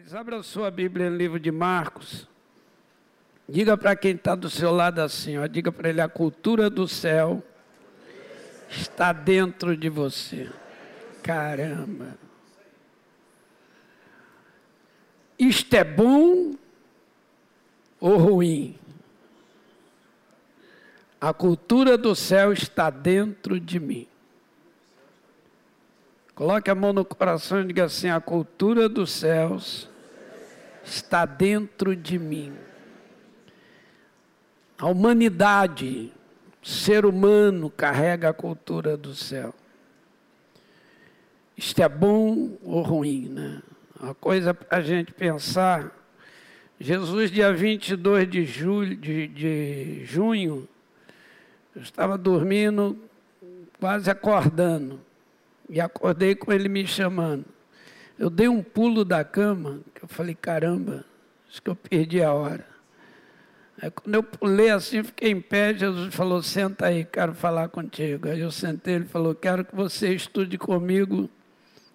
Mas abra sua Bíblia no livro de Marcos. Diga para quem está do seu lado assim, ó, diga para ele: a cultura do céu está dentro de você. Caramba. Isto é bom ou ruim? A cultura do céu está dentro de mim. Coloque a mão no coração e diga assim: a cultura dos céus está dentro de mim. A humanidade, ser humano, carrega a cultura do céu. Isto é bom ou ruim, né? Uma coisa para a gente pensar. Jesus, dia 22 de, julho, de, de junho, eu estava dormindo, quase acordando. E acordei com ele me chamando. Eu dei um pulo da cama, que eu falei, caramba, acho que eu perdi a hora. Aí quando eu pulei assim, fiquei em pé, Jesus falou, senta aí, quero falar contigo. Aí eu sentei, ele falou, quero que você estude comigo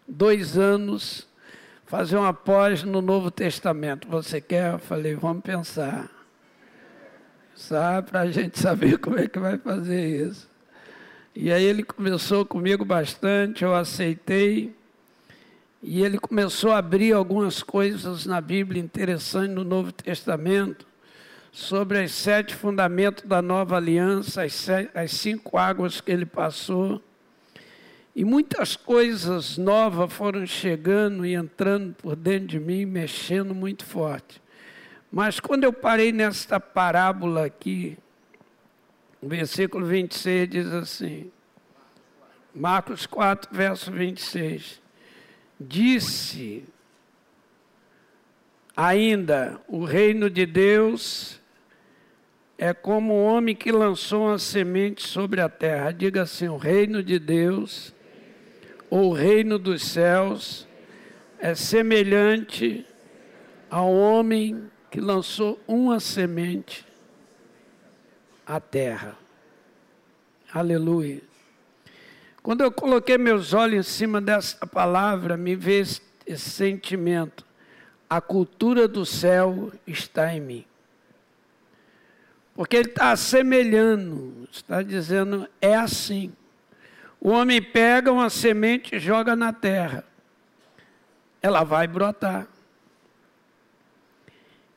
dois anos, fazer uma pós no Novo Testamento. Você quer? Eu falei, vamos pensar. Sabe, para a gente saber como é que vai fazer isso. E aí ele começou comigo bastante, eu aceitei. E ele começou a abrir algumas coisas na Bíblia interessantes no Novo Testamento, sobre os sete fundamentos da nova aliança, as, sete, as cinco águas que ele passou. E muitas coisas novas foram chegando e entrando por dentro de mim, mexendo muito forte. Mas quando eu parei nesta parábola aqui, o versículo 26 diz assim, Marcos 4, verso 26. Disse ainda: o reino de Deus é como o homem que lançou uma semente sobre a terra. Diga assim: o reino de Deus, ou o reino dos céus, é semelhante ao homem que lançou uma semente a terra. Aleluia. Quando eu coloquei meus olhos em cima dessa palavra, me veio esse, sentimento. A cultura do céu está em mim. Porque ele está assemelhando, está dizendo, é assim. O homem pega uma semente e joga na terra. Ela vai brotar.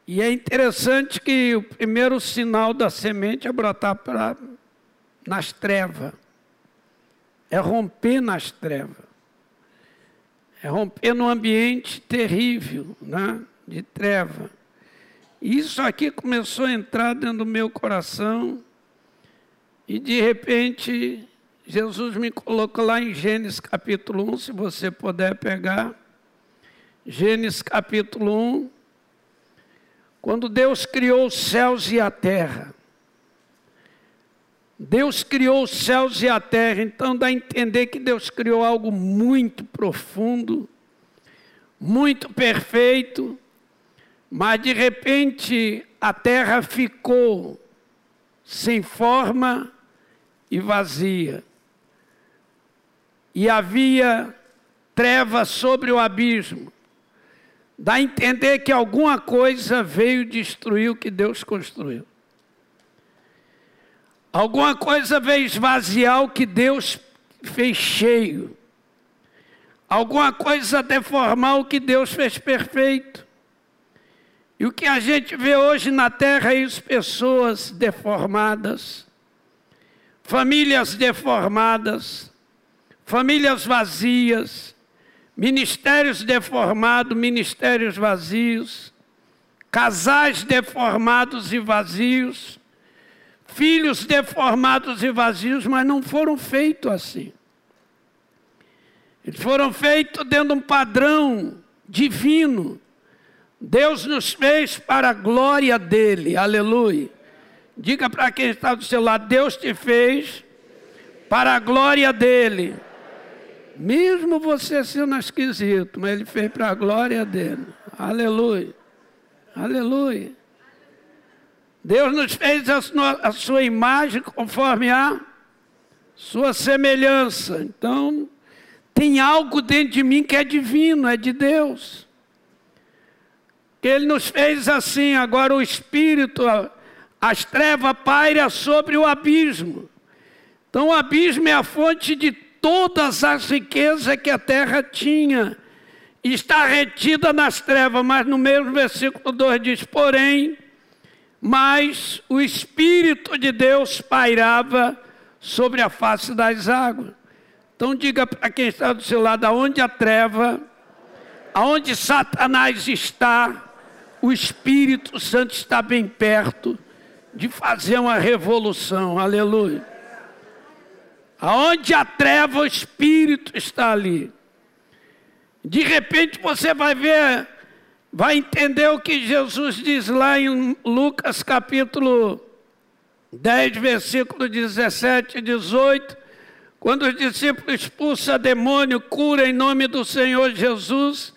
E é interessante que o primeiro sinal da semente é brotar pra, nas trevas. É romper nas trevas. É romper num ambiente terrível, né? de treva. E isso aqui começou a entrar dentro do meu coração. E de repente, Jesus me colocou lá em Gênesis capítulo 1, se você puder pegar. Gênesis capítulo 1 quando Deus criou os céus e a terra, Deus criou os céus e a terra, então dá a entender que Deus criou algo muito profundo, muito perfeito, mas de repente a terra ficou sem forma e vazia. E havia trevas sobre o abismo. Dá a entender que alguma coisa veio destruir o que Deus construiu. Alguma coisa veio esvaziar o que Deus fez cheio. Alguma coisa deformar o que Deus fez perfeito. E o que a gente vê hoje na terra é isso, pessoas deformadas, famílias deformadas, famílias vazias, ministérios deformados, ministérios vazios, casais deformados e vazios, filhos deformados e vazios, mas não foram feitos assim. Eles foram feitos dentro de um padrão divino. Deus nos fez para a glória dele, aleluia. Diga para quem está do seu lado: Deus te fez para a glória dele. Mesmo você sendo esquisito, mas ele fez para a glória dele. Aleluia. Aleluia. Deus nos fez a sua, a sua imagem conforme a sua semelhança. Então, tem algo dentro de mim que é divino, é de Deus. Ele nos fez assim, agora o Espírito, as trevas pairam sobre o abismo. Então o abismo é a fonte de todas as riquezas que a terra tinha. Está retida nas trevas, mas no mesmo versículo 2 diz: porém, mas o Espírito de Deus pairava sobre a face das águas. Então diga para quem está do seu lado, aonde a treva, aonde Satanás está, o Espírito Santo está bem perto de fazer uma revolução. Aleluia. Aonde a treva, o Espírito está ali. De repente você vai ver, vai entender o que Jesus diz lá em Lucas capítulo 10, versículo 17 e 18, quando os discípulos expulsam demônio, cura em nome do Senhor Jesus,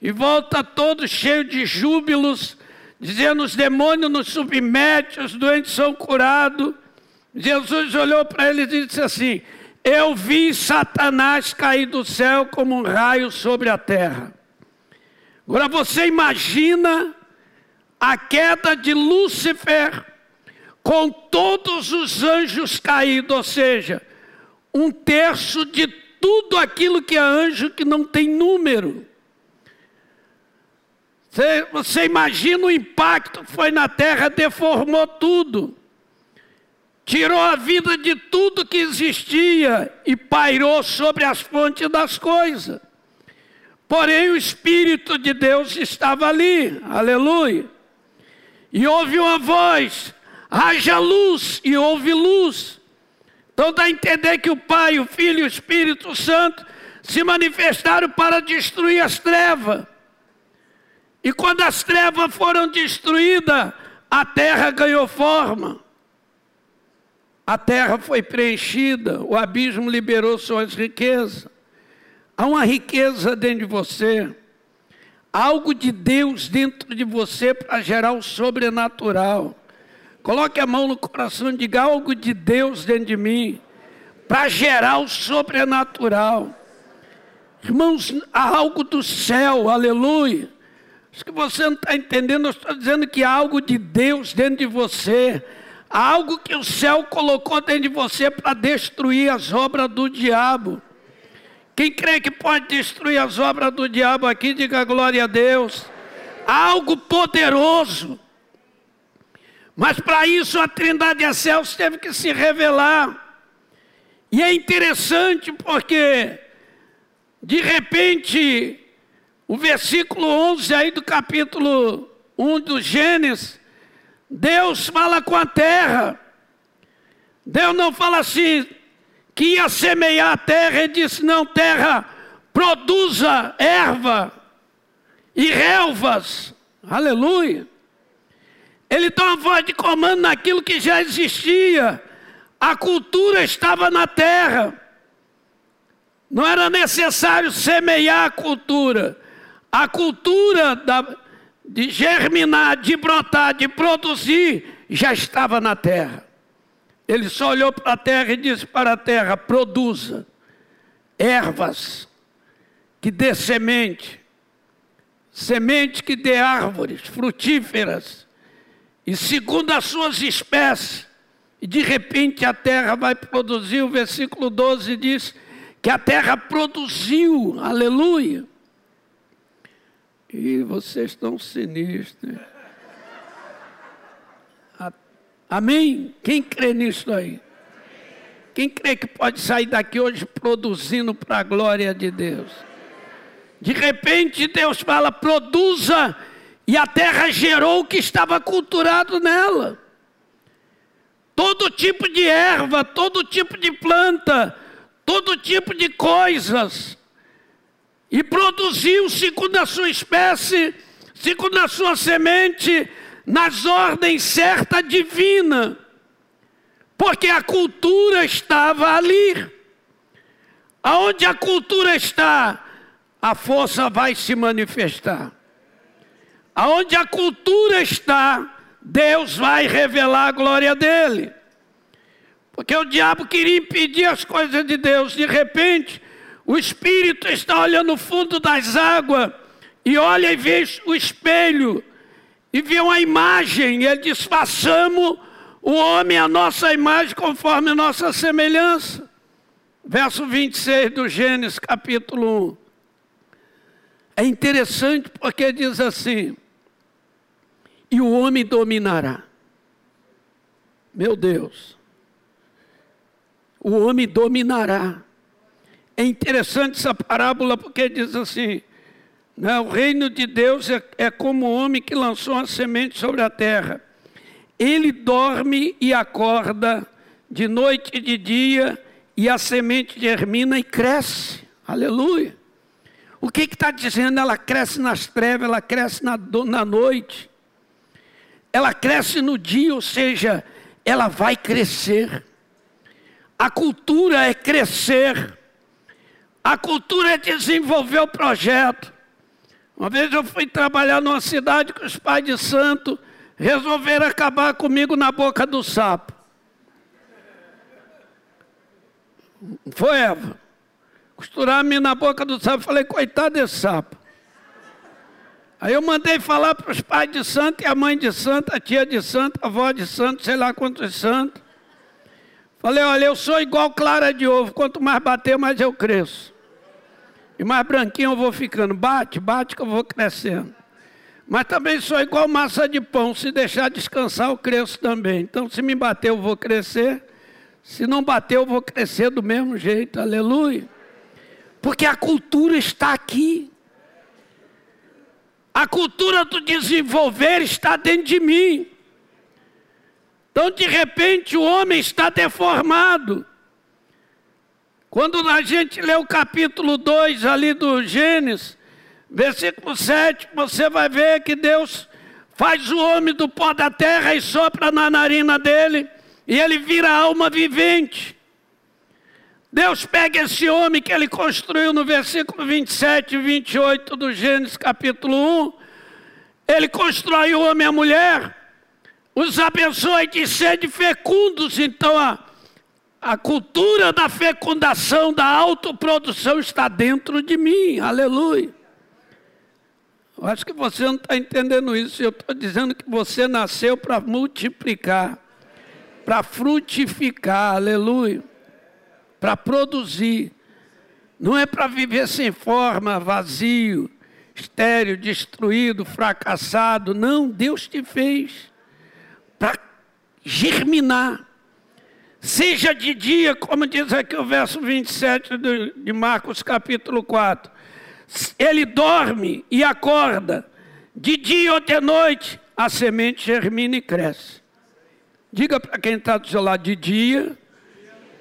e volta todos cheios de júbilos, dizendo: os demônios nos submetem, os doentes são curados. Jesus olhou para eles e disse assim: Eu vi Satanás cair do céu como um raio sobre a terra. Agora você imagina a queda de Lúcifer com todos os anjos caídos, ou seja, um terço de tudo aquilo que é anjo que não tem número. Você, você imagina o impacto que foi na terra, deformou tudo, tirou a vida de tudo que existia e pairou sobre as fontes das coisas. Porém, o Espírito de Deus estava ali, aleluia. E houve uma voz: haja luz e houve luz. Então dá a entender que o Pai, o Filho e o Espírito Santo se manifestaram para destruir as trevas. E quando as trevas foram destruídas, a terra ganhou forma. A terra foi preenchida, o abismo liberou suas riquezas. Há uma riqueza dentro de você, algo de Deus dentro de você para gerar o sobrenatural. Coloque a mão no coração e diga algo de Deus dentro de mim, para gerar o sobrenatural. Irmãos, há algo do céu, aleluia. Acho que você não está entendendo, eu estou dizendo que há algo de Deus dentro de você, há algo que o céu colocou dentro de você para destruir as obras do diabo. Quem crê que pode destruir as obras do diabo aqui, diga glória a Deus. Algo poderoso. Mas para isso a Trindade a céus teve que se revelar. E é interessante porque, de repente, o versículo 11 aí do capítulo 1 do Gênesis, Deus fala com a terra. Deus não fala assim, que ia semear a terra e disse: Não, terra, produza erva e relvas. Aleluia. Ele dá uma voz de comando naquilo que já existia. A cultura estava na terra. Não era necessário semear a cultura. A cultura da, de germinar, de brotar, de produzir, já estava na terra. Ele só olhou para a terra e disse para a terra: produza ervas que dê semente, semente que dê árvores frutíferas e segundo as suas espécies. E de repente a terra vai produzir, o versículo 12 diz que a terra produziu, aleluia. E vocês estão sinistros. Amém? Quem crê nisso aí? Quem crê que pode sair daqui hoje produzindo para a glória de Deus? De repente Deus fala: produza e a terra gerou o que estava culturado nela. Todo tipo de erva, todo tipo de planta, todo tipo de coisas. E produziu segundo a sua espécie, segundo a sua semente, nas ordens certas divina. Porque a cultura estava ali. Aonde a cultura está, a força vai se manifestar. Aonde a cultura está, Deus vai revelar a glória dele. Porque o diabo queria impedir as coisas de Deus. De repente, o Espírito está olhando no fundo das águas e olha e vê o espelho e vê uma imagem. E ele diz: façamos o homem a nossa imagem conforme nossa semelhança. Verso 26 do Gênesis, capítulo 1. É interessante porque diz assim: e o homem dominará. Meu Deus. O homem dominará. É interessante essa parábola porque diz assim: o reino de Deus é, é como o homem que lançou uma semente sobre a terra. Ele dorme e acorda de noite e de dia, e a semente germina e cresce. Aleluia. O que está dizendo? Ela cresce nas trevas, ela cresce na, na noite, ela cresce no dia, ou seja, ela vai crescer. A cultura é crescer, a cultura é desenvolver o projeto. Uma vez eu fui trabalhar numa cidade que os pais de santo resolveram acabar comigo na boca do sapo. Foi, Eva. Costurar-me na boca do sapo. Falei, coitado desse sapo. Aí eu mandei falar para os pais de santo e a mãe de santo, a tia de santo, a avó de santo, sei lá quantos santos. Falei, olha, eu sou igual clara de ovo. Quanto mais bater, mais eu cresço. E mais branquinho eu vou ficando. Bate, bate que eu vou crescendo. Mas também sou igual massa de pão. Se deixar descansar, eu cresço também. Então, se me bater, eu vou crescer. Se não bater, eu vou crescer do mesmo jeito. Aleluia. Porque a cultura está aqui. A cultura do desenvolver está dentro de mim. Então, de repente, o homem está deformado. Quando a gente lê o capítulo 2 ali do Gênesis, versículo 7, você vai ver que Deus faz o homem do pó da terra e sopra na narina dele, e ele vira alma vivente. Deus pega esse homem que ele construiu no versículo 27 e 28 do Gênesis capítulo 1, ele constrói o homem e a mulher, os abençoa de sede fecundos, então a a cultura da fecundação, da autoprodução está dentro de mim. Aleluia. Eu acho que você não está entendendo isso. Eu estou dizendo que você nasceu para multiplicar, para frutificar. Aleluia. Para produzir. Não é para viver sem forma, vazio, estéreo, destruído, fracassado. Não, Deus te fez para germinar Seja de dia, como diz aqui o verso 27 de Marcos capítulo 4. Ele dorme e acorda, de dia ou de noite, a semente germina e cresce. Diga para quem está do seu lado, de dia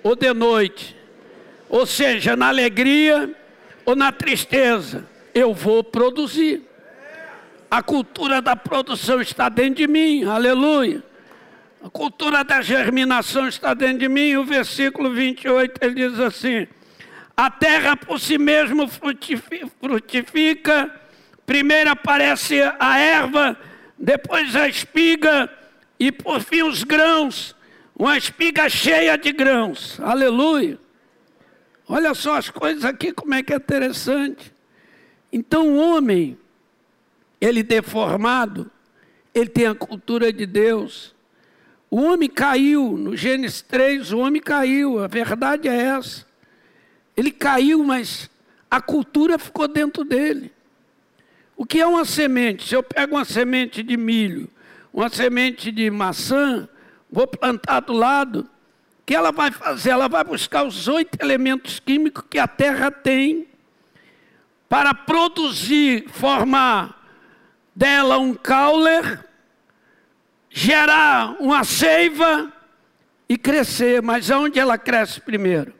ou de noite. Ou seja, na alegria ou na tristeza, eu vou produzir. A cultura da produção está dentro de mim, aleluia. A cultura da germinação está dentro de mim. O versículo 28 ele diz assim: A terra por si mesmo frutifica, primeiro aparece a erva, depois a espiga e por fim os grãos, uma espiga cheia de grãos. Aleluia. Olha só as coisas aqui, como é que é interessante. Então o homem, ele deformado, ele tem a cultura de Deus. O homem caiu, no Gênesis 3, o homem caiu, a verdade é essa. Ele caiu, mas a cultura ficou dentro dele. O que é uma semente? Se eu pego uma semente de milho, uma semente de maçã, vou plantar do lado, o que ela vai fazer? Ela vai buscar os oito elementos químicos que a terra tem para produzir, formar dela um caule, gerar uma seiva e crescer. Mas aonde ela cresce primeiro?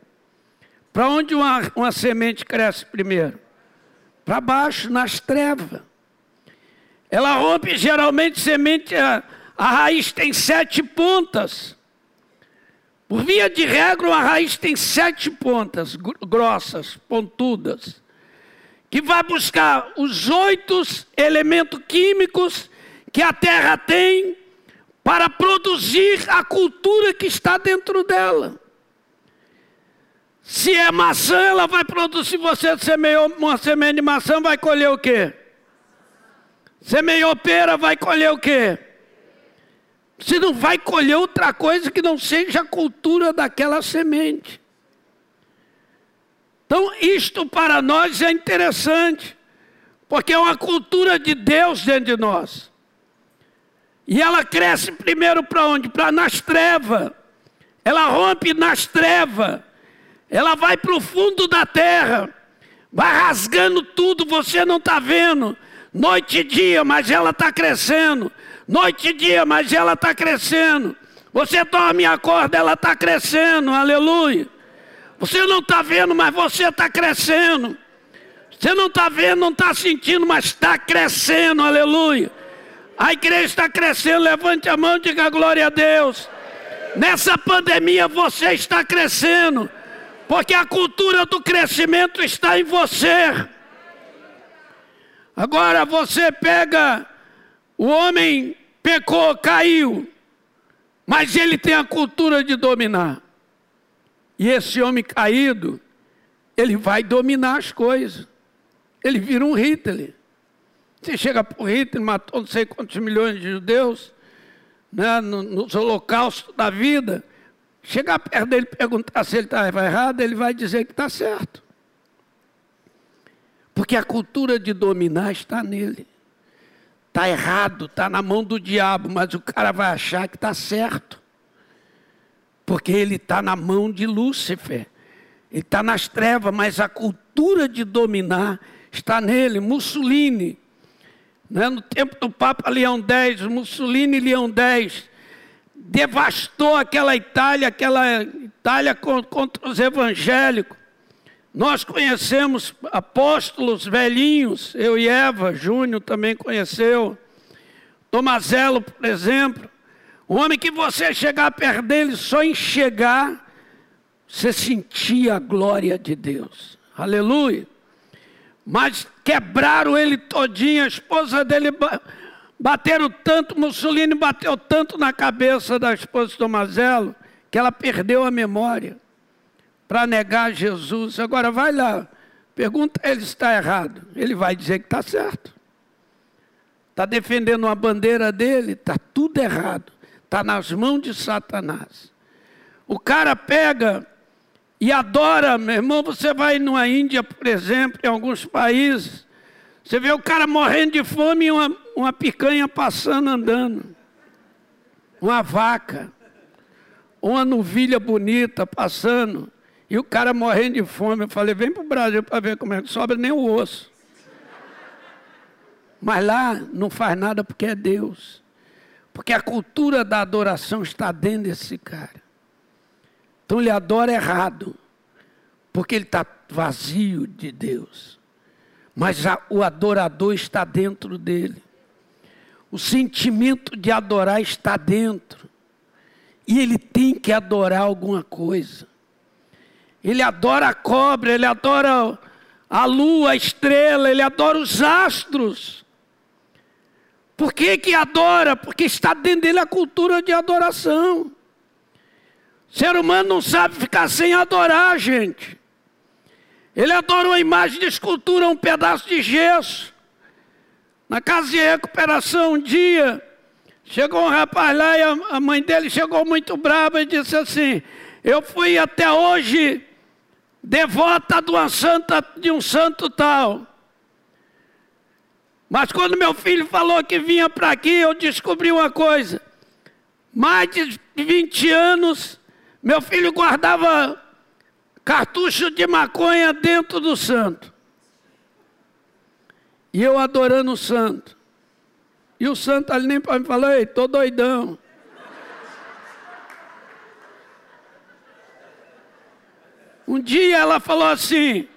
Para onde uma, uma semente cresce primeiro? Para baixo, nas trevas. Ela rompe geralmente semente, a, a raiz tem sete pontas. Por via de regra, uma raiz tem sete pontas grossas, pontudas, que vai buscar os oito elementos químicos que a terra tem para produzir a cultura que está dentro dela. Se é maçã, ela vai produzir, você semeou uma semente de maçã, vai colher o quê? Semeou pera, vai colher o quê? Você não vai colher outra coisa que não seja a cultura daquela semente. Então, isto para nós é interessante, porque é uma cultura de Deus dentro de nós. E ela cresce primeiro para onde? Para nas trevas. Ela rompe nas trevas. Ela vai para o fundo da terra. Vai rasgando tudo, você não está vendo. Noite e dia, mas ela está crescendo. Noite e dia, mas ela está crescendo. Você dorme e acorda, ela está crescendo. Aleluia. Você não está vendo, mas você está crescendo. Você não está vendo, não está sentindo, mas está crescendo. Aleluia. A igreja está crescendo. Levante a mão e diga glória a Deus. Nessa pandemia você está crescendo. Porque a cultura do crescimento está em você. Agora você pega o homem pecou, caiu, mas ele tem a cultura de dominar. E esse homem caído, ele vai dominar as coisas. Ele vira um Hitler. Você chega para o Hitler, matou não sei quantos milhões de judeus, né, nos holocaustos da vida. Chegar perto dele e perguntar se ele estava errado, ele vai dizer que está certo. Porque a cultura de dominar está nele. Está errado, está na mão do diabo, mas o cara vai achar que está certo. Porque ele está na mão de Lúcifer. Ele está nas trevas, mas a cultura de dominar está nele. Mussolini, né? no tempo do Papa Leão X, Mussolini Leão X, devastou aquela Itália, aquela Itália contra os evangélicos. Nós conhecemos apóstolos velhinhos, eu e Eva, Júnior também conheceu. Tomazelo, por exemplo. Um homem que você chegar perto dele, só em chegar, você sentia a glória de Deus. Aleluia. Mas quebraram ele todinho, a esposa dele bateram tanto, Mussolini bateu tanto na cabeça da esposa de Tomazelo, que ela perdeu a memória para negar Jesus. Agora vai lá, pergunta ele se está errado. Ele vai dizer que está certo. Está defendendo uma bandeira dele, está tudo errado. Está nas mãos de Satanás. O cara pega e adora, meu irmão. Você vai numa Índia, por exemplo, em alguns países. Você vê o cara morrendo de fome e uma, uma picanha passando andando. Uma vaca. Uma novilha bonita passando. E o cara morrendo de fome, eu falei, vem para o Brasil para ver como é que sobra nem o osso. Mas lá não faz nada porque é Deus. Porque a cultura da adoração está dentro desse cara. Então ele adora errado. Porque ele está vazio de Deus. Mas a, o adorador está dentro dele. O sentimento de adorar está dentro. E ele tem que adorar alguma coisa. Ele adora a cobra, ele adora a lua, a estrela, ele adora os astros. Por que, que adora? Porque está dentro dele a cultura de adoração. Ser humano não sabe ficar sem adorar, gente. Ele adora uma imagem de escultura, um pedaço de gesso. Na casa de recuperação, um dia, chegou um rapaz lá e a mãe dele chegou muito brava e disse assim: Eu fui até hoje devota de, uma santa, de um santo tal. Mas quando meu filho falou que vinha para aqui, eu descobri uma coisa. Mais de 20 anos, meu filho guardava cartucho de maconha dentro do santo. E eu adorando o santo. E o santo ali nem para me falar, ei, tô doidão. Um dia ela falou assim,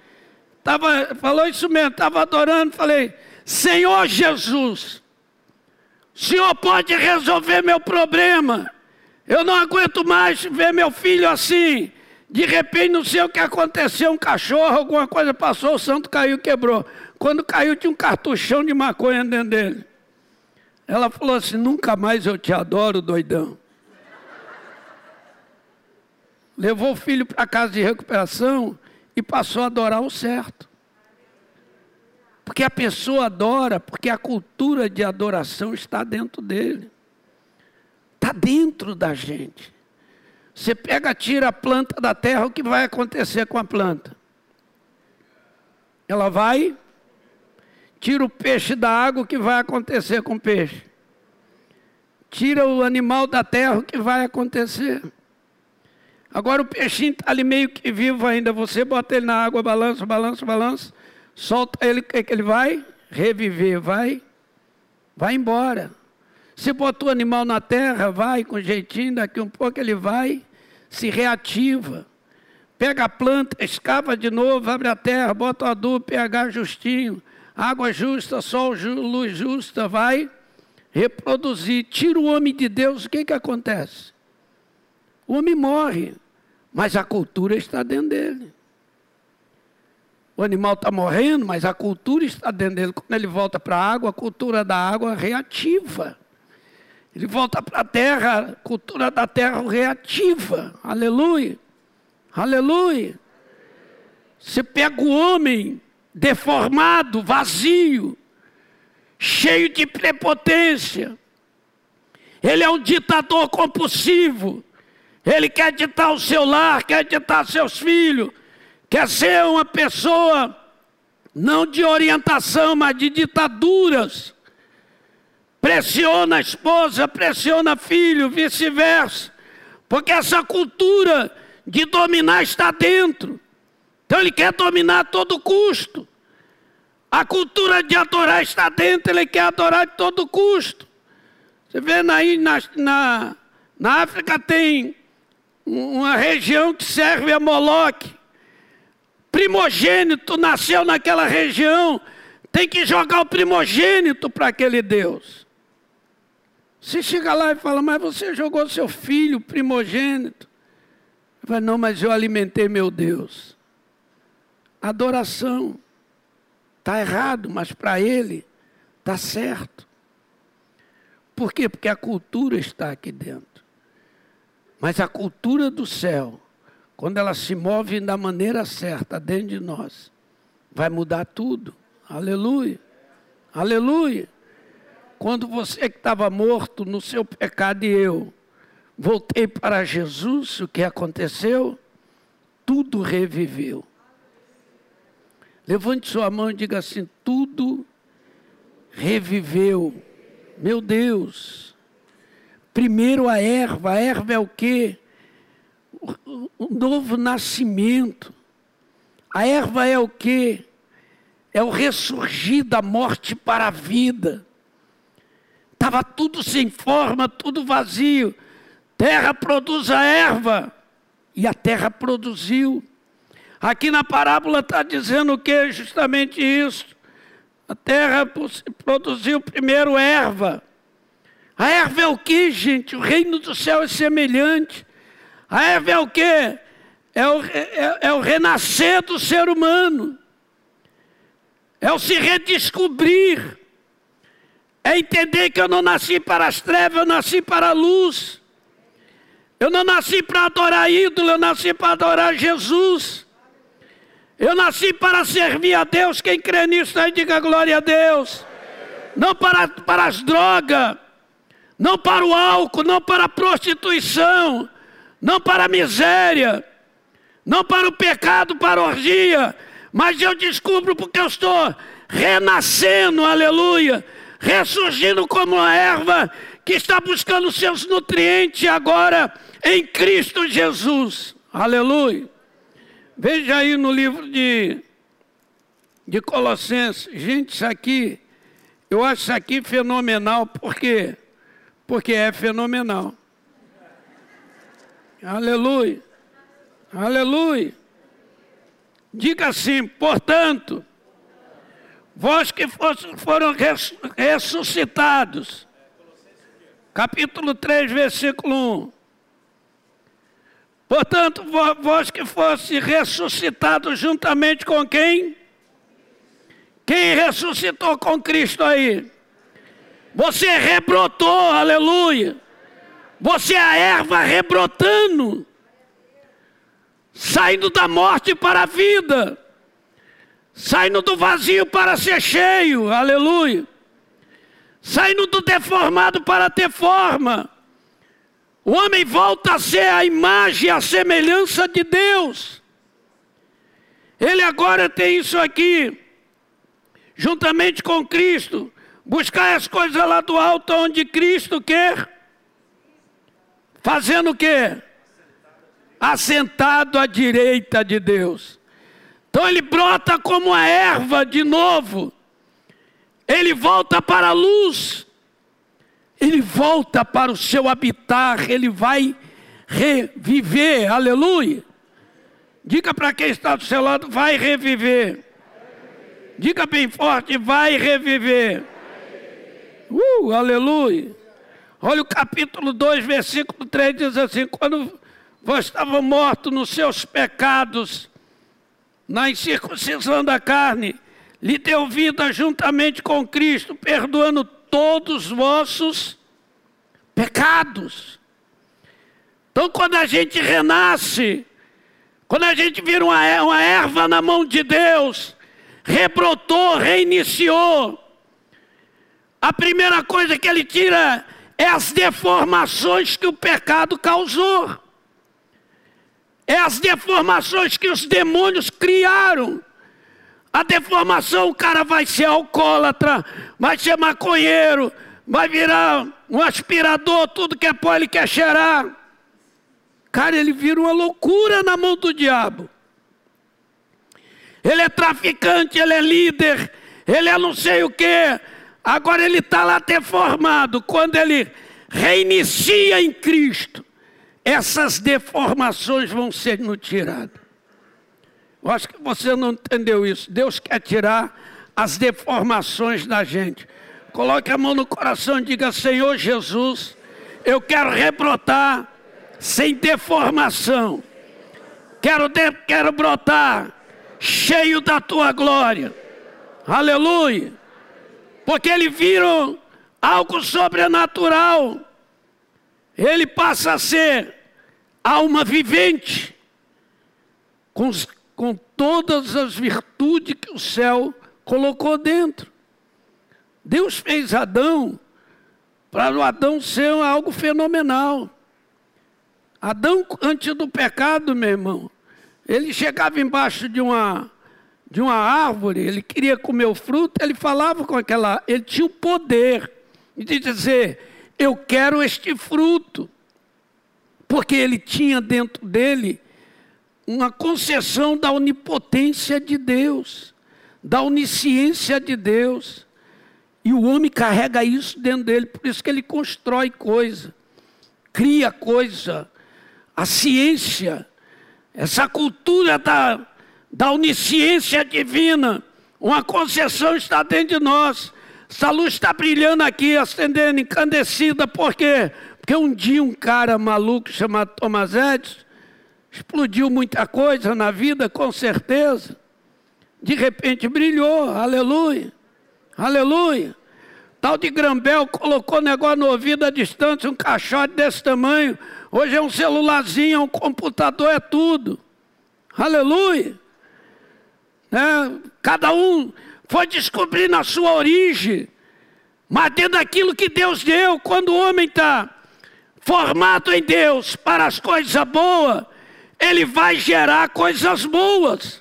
tava, falou isso mesmo, estava adorando, falei, Senhor Jesus, o Senhor pode resolver meu problema. Eu não aguento mais ver meu filho assim. De repente, não sei o que aconteceu, um cachorro, alguma coisa passou, o santo caiu quebrou. Quando caiu, tinha um cartuchão de maconha dentro dele. Ela falou assim: nunca mais eu te adoro, doidão levou o filho para casa de recuperação e passou a adorar o certo. Porque a pessoa adora, porque a cultura de adoração está dentro dele. Dentro da gente. Você pega, tira a planta da terra, o que vai acontecer com a planta? Ela vai, tira o peixe da água, o que vai acontecer com o peixe? Tira o animal da terra, o que vai acontecer? Agora o peixinho está ali meio que vivo ainda. Você bota ele na água, balança, balança, balança. Solta ele, o que, é que ele vai? Reviver, vai. Vai embora. Se botou o animal na terra, vai com jeitinho, daqui um pouco ele vai, se reativa. Pega a planta, escava de novo, abre a terra, bota o adubo, pH justinho, água justa, sol, luz justa, vai reproduzir. Tira o homem de Deus, o que, que acontece? O homem morre, mas a cultura está dentro dele. O animal está morrendo, mas a cultura está dentro dele. Quando ele volta para a água, a cultura da água reativa. Ele volta para a terra, a cultura da terra reativa. Aleluia. Aleluia. Você pega o homem deformado, vazio, cheio de prepotência. Ele é um ditador compulsivo. Ele quer ditar o seu lar, quer ditar seus filhos, quer ser uma pessoa não de orientação, mas de ditaduras. Pressiona a esposa, pressiona filho, vice-versa. Porque essa cultura de dominar está dentro. Então ele quer dominar a todo custo. A cultura de adorar está dentro, ele quer adorar de todo custo. Você vê aí na, na, na África tem uma região que serve a Moloque. Primogênito nasceu naquela região, tem que jogar o primogênito para aquele Deus. Você chega lá e fala, mas você jogou seu filho primogênito. Fala, não, mas eu alimentei meu Deus. Adoração. Está errado, mas para ele está certo. Por quê? Porque a cultura está aqui dentro. Mas a cultura do céu, quando ela se move da maneira certa dentro de nós, vai mudar tudo. Aleluia. Aleluia. Quando você que estava morto no seu pecado e eu voltei para Jesus, o que aconteceu? Tudo reviveu. Levante sua mão e diga assim: tudo reviveu. Meu Deus. Primeiro a erva, a erva é o quê? O novo nascimento. A erva é o quê? É o ressurgir da morte para a vida. Estava tudo sem forma, tudo vazio. Terra produz a erva. E a terra produziu. Aqui na parábola está dizendo o que? Justamente isso. A terra produziu primeiro erva. A erva é o que, gente? O reino do céu é semelhante. A erva é o que? É o, é, é o renascer do ser humano. É o se redescobrir. É entender que eu não nasci para as trevas, eu nasci para a luz. Eu não nasci para adorar ídolo, eu nasci para adorar Jesus. Eu nasci para servir a Deus. Quem crê nisso aí, diga glória a Deus. Não para, para as drogas não para o álcool, não para a prostituição, não para a miséria, não para o pecado, para a orgia, mas eu descubro porque eu estou renascendo, aleluia, ressurgindo como uma erva que está buscando seus nutrientes agora em Cristo Jesus, aleluia. Veja aí no livro de, de Colossenses, gente, isso aqui, eu acho isso aqui fenomenal, porque porque é fenomenal. Aleluia. Aleluia. Diga assim, portanto, vós que foram ressuscitados. Capítulo 3, versículo 1. Portanto, vós que fosse ressuscitados juntamente com quem? Quem ressuscitou com Cristo aí? Você rebrotou, aleluia. Você é a erva rebrotando, saindo da morte para a vida, saindo do vazio para ser cheio, aleluia, saindo do deformado para ter forma. O homem volta a ser a imagem a semelhança de Deus. Ele agora tem isso aqui, juntamente com Cristo, buscar as coisas lá do alto onde Cristo quer. Fazendo o quê? Assentado à direita de Deus. Então ele brota como a erva de novo. Ele volta para a luz. Ele volta para o seu habitar. Ele vai reviver. Aleluia. Diga para quem está do seu lado: vai reviver. Diga bem forte: vai reviver. Uh, aleluia. Olha o capítulo 2, versículo 3 diz assim: quando vós estava morto nos seus pecados, na incircuncisão da carne, lhe deu vida juntamente com Cristo, perdoando todos os vossos pecados. Então, quando a gente renasce, quando a gente vira uma, uma erva na mão de Deus, rebrotou, reiniciou, a primeira coisa que ele tira é as deformações que o pecado causou. É as deformações que os demônios criaram. A deformação, o cara vai ser alcoólatra, vai ser maconheiro, vai virar um aspirador, tudo que é pó ele quer cheirar. Cara, ele vira uma loucura na mão do diabo. Ele é traficante, ele é líder, ele é não sei o que, Agora ele está lá deformado. Quando ele reinicia em Cristo, essas deformações vão ser tiradas. Eu acho que você não entendeu isso. Deus quer tirar as deformações da gente. Coloque a mão no coração e diga: Senhor Jesus, eu quero rebrotar sem deformação. Quero, de, quero brotar cheio da tua glória. Aleluia porque ele viram algo sobrenatural. Ele passa a ser alma vivente, com, com todas as virtudes que o céu colocou dentro. Deus fez Adão para o Adão ser algo fenomenal. Adão, antes do pecado, meu irmão, ele chegava embaixo de uma de uma árvore, ele queria comer o fruto, ele falava com aquela, ele tinha o poder de dizer: Eu quero este fruto. Porque ele tinha dentro dele uma concessão da onipotência de Deus, da onisciência de Deus. E o homem carrega isso dentro dele, por isso que ele constrói coisa, cria coisa. A ciência, essa cultura da da onisciência divina. Uma concessão está dentro de nós. Essa luz está brilhando aqui, acendendo, incandescida. Por quê? Porque um dia um cara maluco chamado Thomas Edison explodiu muita coisa na vida, com certeza. De repente brilhou, aleluia, aleluia. Tal de Grambel colocou negócio no ouvido à distância, um caixote desse tamanho. Hoje é um celularzinho, é um computador, é tudo. Aleluia. Né? Cada um foi descobrindo a sua origem, mas dentro daquilo que Deus deu, quando o homem está formado em Deus para as coisas boas, ele vai gerar coisas boas.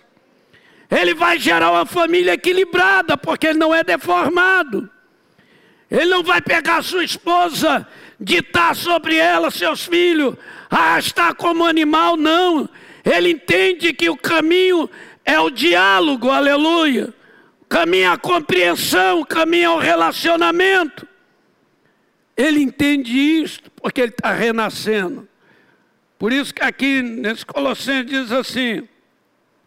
Ele vai gerar uma família equilibrada, porque ele não é deformado. Ele não vai pegar sua esposa, ditar sobre ela, seus filhos, arrastar como animal, não. Ele entende que o caminho é o diálogo, aleluia. É a compreensão, é o relacionamento. Ele entende isto porque ele está renascendo. Por isso que aqui nesse Colossenses diz assim: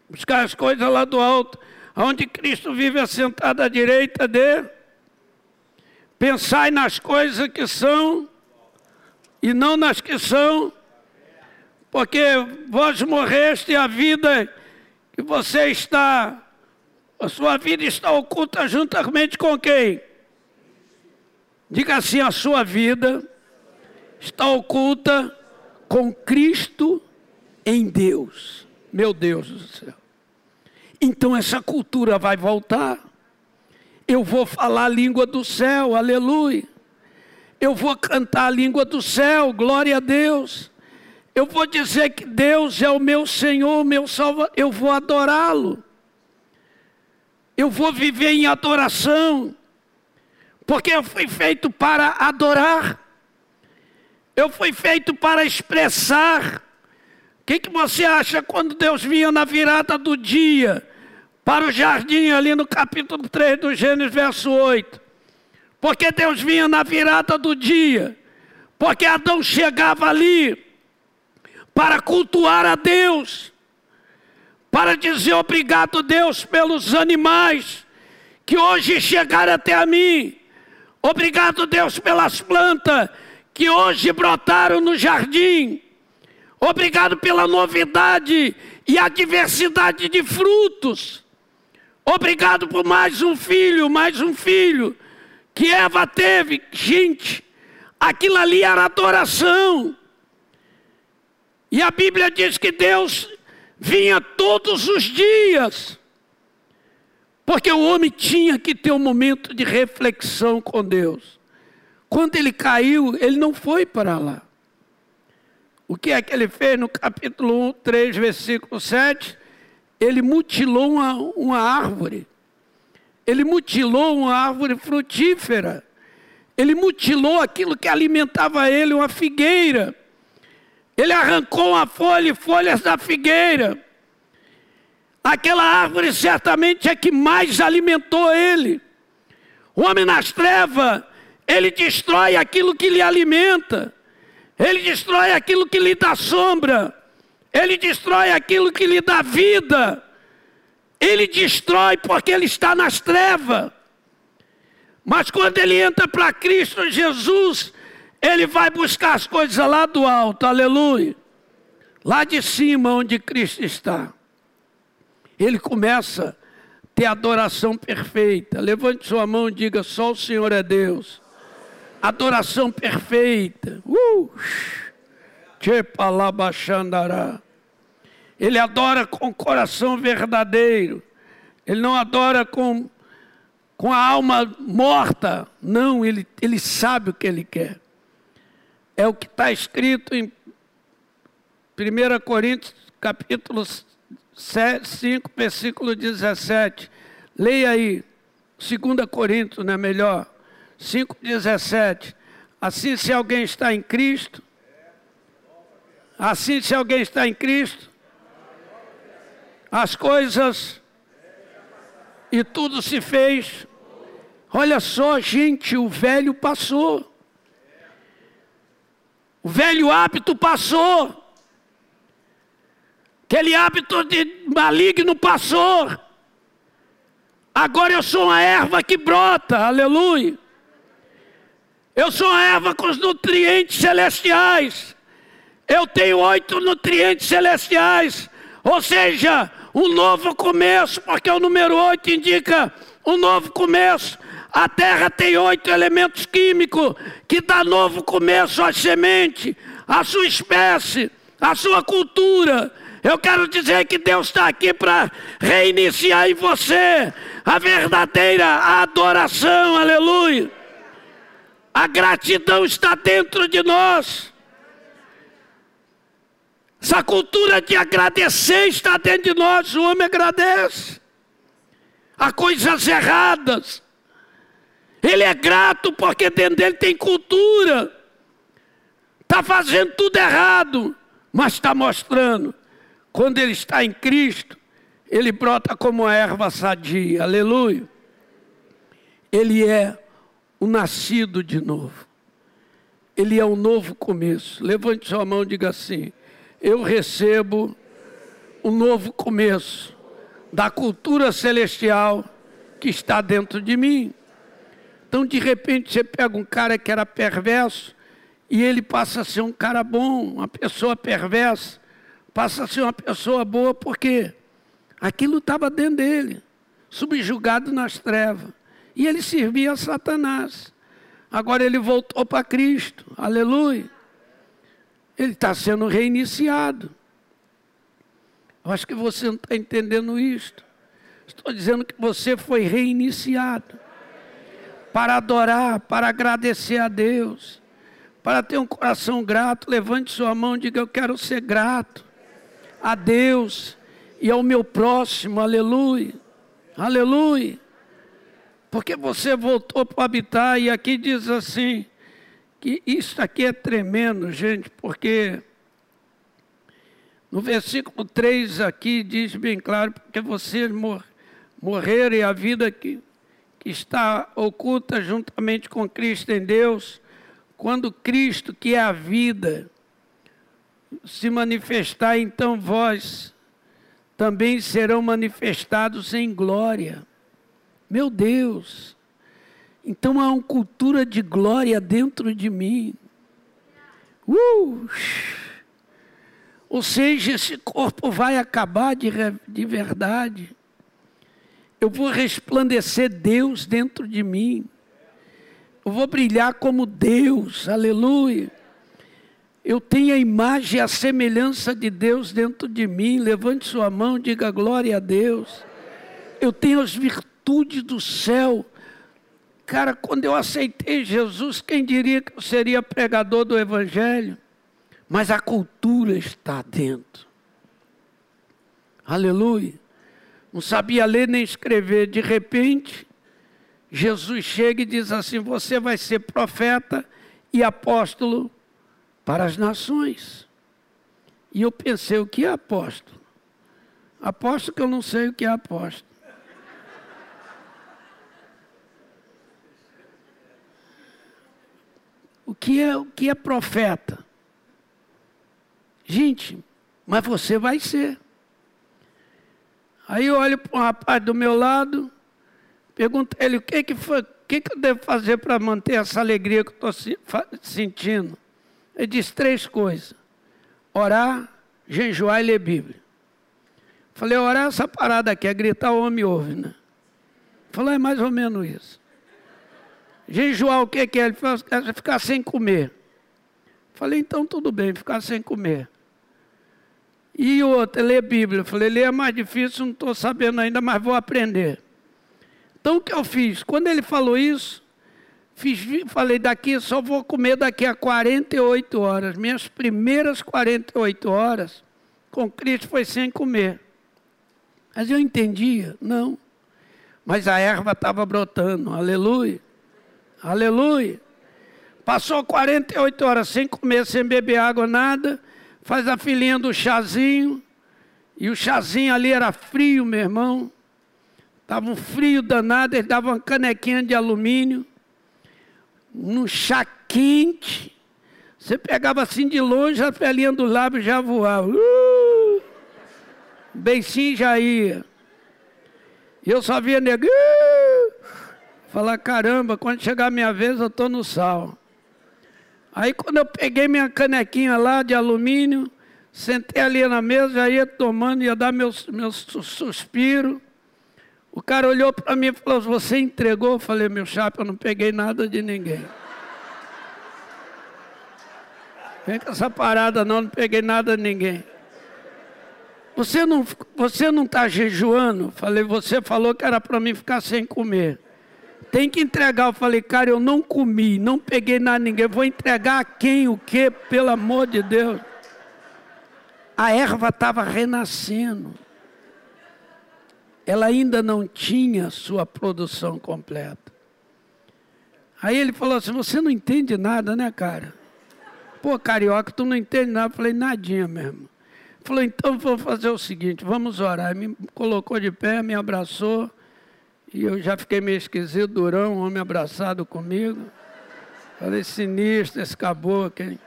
buscar as coisas lá do alto, onde Cristo vive assentado à direita dele. Pensai nas coisas que são e não nas que são, porque vós morreste a vida que você está, a sua vida está oculta juntamente com quem? Diga assim: a sua vida está oculta com Cristo em Deus. Meu Deus do céu. Então essa cultura vai voltar. Eu vou falar a língua do céu, aleluia. Eu vou cantar a língua do céu, glória a Deus. Eu vou dizer que Deus é o meu Senhor, meu Salvador. Eu vou adorá-lo. Eu vou viver em adoração. Porque eu fui feito para adorar. Eu fui feito para expressar. O que, que você acha quando Deus vinha na virada do dia para o jardim, ali no capítulo 3 do Gênesis, verso 8? Porque Deus vinha na virada do dia, porque Adão chegava ali para cultuar a Deus, para dizer obrigado, Deus, pelos animais que hoje chegaram até a mim. Obrigado, Deus, pelas plantas que hoje brotaram no jardim. Obrigado pela novidade e a diversidade de frutos. Obrigado por mais um filho, mais um filho que Eva teve. Gente, aquilo ali era adoração. E a Bíblia diz que Deus vinha todos os dias. Porque o homem tinha que ter um momento de reflexão com Deus. Quando ele caiu, ele não foi para lá. O que é que ele fez no capítulo 1, 3, versículo 7? Ele mutilou uma, uma árvore. Ele mutilou uma árvore frutífera. Ele mutilou aquilo que alimentava ele, uma figueira. Ele arrancou uma folha e folhas da figueira. Aquela árvore certamente é que mais alimentou ele. O homem nas trevas ele destrói aquilo que lhe alimenta, ele destrói aquilo que lhe dá sombra, ele destrói aquilo que lhe dá vida, ele destrói porque ele está nas trevas. Mas quando ele entra para Cristo Jesus, ele vai buscar as coisas lá do alto, aleluia. Lá de cima, onde Cristo está. Ele começa a ter adoração perfeita. Levante sua mão e diga: só o Senhor é Deus adoração perfeita. Uh! Ele adora com coração verdadeiro. Ele não adora com, com a alma morta. Não, ele, ele sabe o que ele quer. É o que está escrito em 1 Coríntios capítulo 7, 5, versículo 17. Leia aí. 2 Coríntios, não é melhor? 5,17. Assim, se alguém está em Cristo, assim, se alguém está em Cristo, as coisas e tudo se fez. Olha só, gente, o velho passou. O velho hábito passou. Aquele hábito de maligno passou. Agora eu sou uma erva que brota, aleluia. Eu sou a erva com os nutrientes celestiais. Eu tenho oito nutrientes celestiais. Ou seja, um novo começo, porque o número oito indica um novo começo. A terra tem oito elementos químicos que dá novo começo à semente, à sua espécie, à sua cultura. Eu quero dizer que Deus está aqui para reiniciar em você a verdadeira adoração, aleluia. A gratidão está dentro de nós. Essa cultura de agradecer está dentro de nós. O homem agradece a coisas erradas. Ele é grato porque dentro dele tem cultura. Está fazendo tudo errado, mas está mostrando. Quando ele está em Cristo, ele brota como a erva sadia. Aleluia. Ele é o nascido de novo. Ele é um novo começo. Levante sua mão e diga assim: Eu recebo um novo começo da cultura celestial que está dentro de mim. Então, de repente, você pega um cara que era perverso e ele passa a ser um cara bom, uma pessoa perversa, passa a ser uma pessoa boa, porque aquilo estava dentro dele, subjugado nas trevas. E ele servia a Satanás. Agora ele voltou para Cristo. Aleluia. Ele está sendo reiniciado. Eu acho que você não está entendendo isto. Estou dizendo que você foi reiniciado para adorar, para agradecer a Deus, para ter um coração grato. Levante sua mão e diga: Eu quero ser grato a Deus e ao meu próximo. Aleluia. Aleluia. Porque você voltou para habitar, e aqui diz assim: que isso aqui é tremendo, gente, porque no versículo 3 aqui diz bem claro, porque vocês mor morreram e a vida que, que está oculta juntamente com Cristo em Deus, quando Cristo, que é a vida, se manifestar, então vós também serão manifestados em glória. Meu Deus! Então há uma cultura de glória dentro de mim. Uh! Ou seja, esse corpo vai acabar de, de verdade. Eu vou resplandecer Deus dentro de mim. Eu vou brilhar como Deus, aleluia. Eu tenho a imagem e a semelhança de Deus dentro de mim. Levante sua mão, diga glória a Deus. Eu tenho as virtudes do céu Cara, quando eu aceitei Jesus, quem diria que eu seria pregador do Evangelho? Mas a cultura está dentro. Aleluia. Não sabia ler nem escrever. De repente, Jesus chega e diz assim: Você vai ser profeta e apóstolo para as nações. E eu pensei: O que é apóstolo? Apóstolo que eu não sei o que é apóstolo. o que é, o que é profeta. Gente, mas você vai ser. Aí eu olho para um rapaz do meu lado, pergunto a ele o que, que, foi, o que, que eu devo fazer para manter essa alegria que eu estou sentindo. Ele diz três coisas: orar, jejuar e ler Bíblia. Falei, orar essa parada aqui, é gritar o homem ouve, né? Falei, é mais ou menos isso. Jejuar o que, que é? Ele falou, é ficar sem comer. Falei, então tudo bem, ficar sem comer. E outra, ler Bíblia. Falei, ler é mais difícil, não estou sabendo ainda, mas vou aprender. Então o que eu fiz? Quando ele falou isso, fiz, falei, daqui só vou comer daqui a 48 horas. Minhas primeiras 48 horas com Cristo foi sem comer. Mas eu entendia? Não. Mas a erva estava brotando, aleluia. Aleluia. Passou 48 horas sem comer, sem beber água, nada. Faz a filhinha do chazinho. E o chazinho ali era frio, meu irmão. Estava um frio danado, eles davam uma canequinha de alumínio. Num chá quente. Você pegava assim de longe, a pelinha do lábio já voava. Uh! Beicinho já ia. E eu só via nego. Uh! Falar, caramba, quando chegar a minha vez eu estou no sal. Aí quando eu peguei minha canequinha lá de alumínio, sentei ali na mesa, já ia tomando, ia dar meus, meus suspiro. O cara olhou para mim e falou, você entregou? Eu falei, meu chapa, eu não peguei nada de ninguém. Vem com essa parada não, não peguei nada de ninguém. Você não está você não tá jejuando? Falei, você falou que era para mim ficar sem comer. Tem que entregar. Eu falei, cara, eu não comi, não peguei nada ninguém. Vou entregar a quem, o que, pelo amor de Deus. A erva estava renascendo. Ela ainda não tinha sua produção completa. Aí ele falou assim: Você não entende nada, né, cara? Pô, carioca, tu não entende nada. Eu falei: Nadinha mesmo. Falou: Então vou fazer o seguinte: vamos orar. Me colocou de pé, me abraçou. E eu já fiquei meio esquisito, durão, um homem abraçado comigo. Falei, sinistro esse caboclo, hein?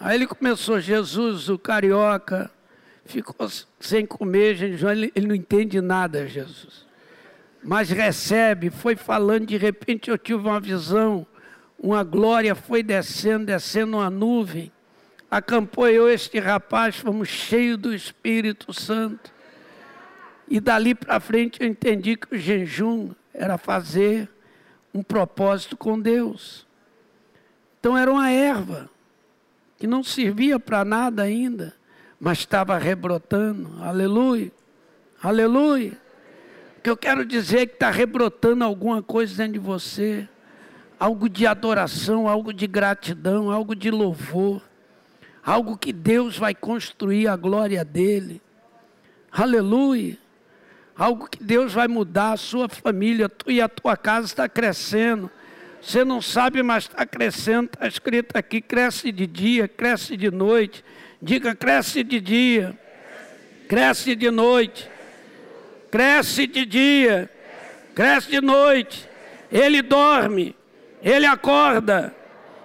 Aí ele começou, Jesus, o carioca, ficou sem comer, gente, ele, ele não entende nada, Jesus. Mas recebe, foi falando, de repente eu tive uma visão, uma glória foi descendo, descendo uma nuvem. Acampou eu, este rapaz, fomos cheios do Espírito Santo. E dali para frente eu entendi que o jejum era fazer um propósito com Deus. Então era uma erva que não servia para nada ainda, mas estava rebrotando. Aleluia. Aleluia. O que eu quero dizer é que está rebrotando alguma coisa dentro de você. Algo de adoração, algo de gratidão, algo de louvor. Algo que Deus vai construir a glória dele. Aleluia. Algo que Deus vai mudar a sua família, tu e a tua casa está crescendo. Você não sabe, mas está crescendo. Está escrito aqui: cresce de dia, cresce de noite. Diga: cresce de dia, cresce de noite, cresce de dia, cresce de noite. Ele dorme, ele acorda,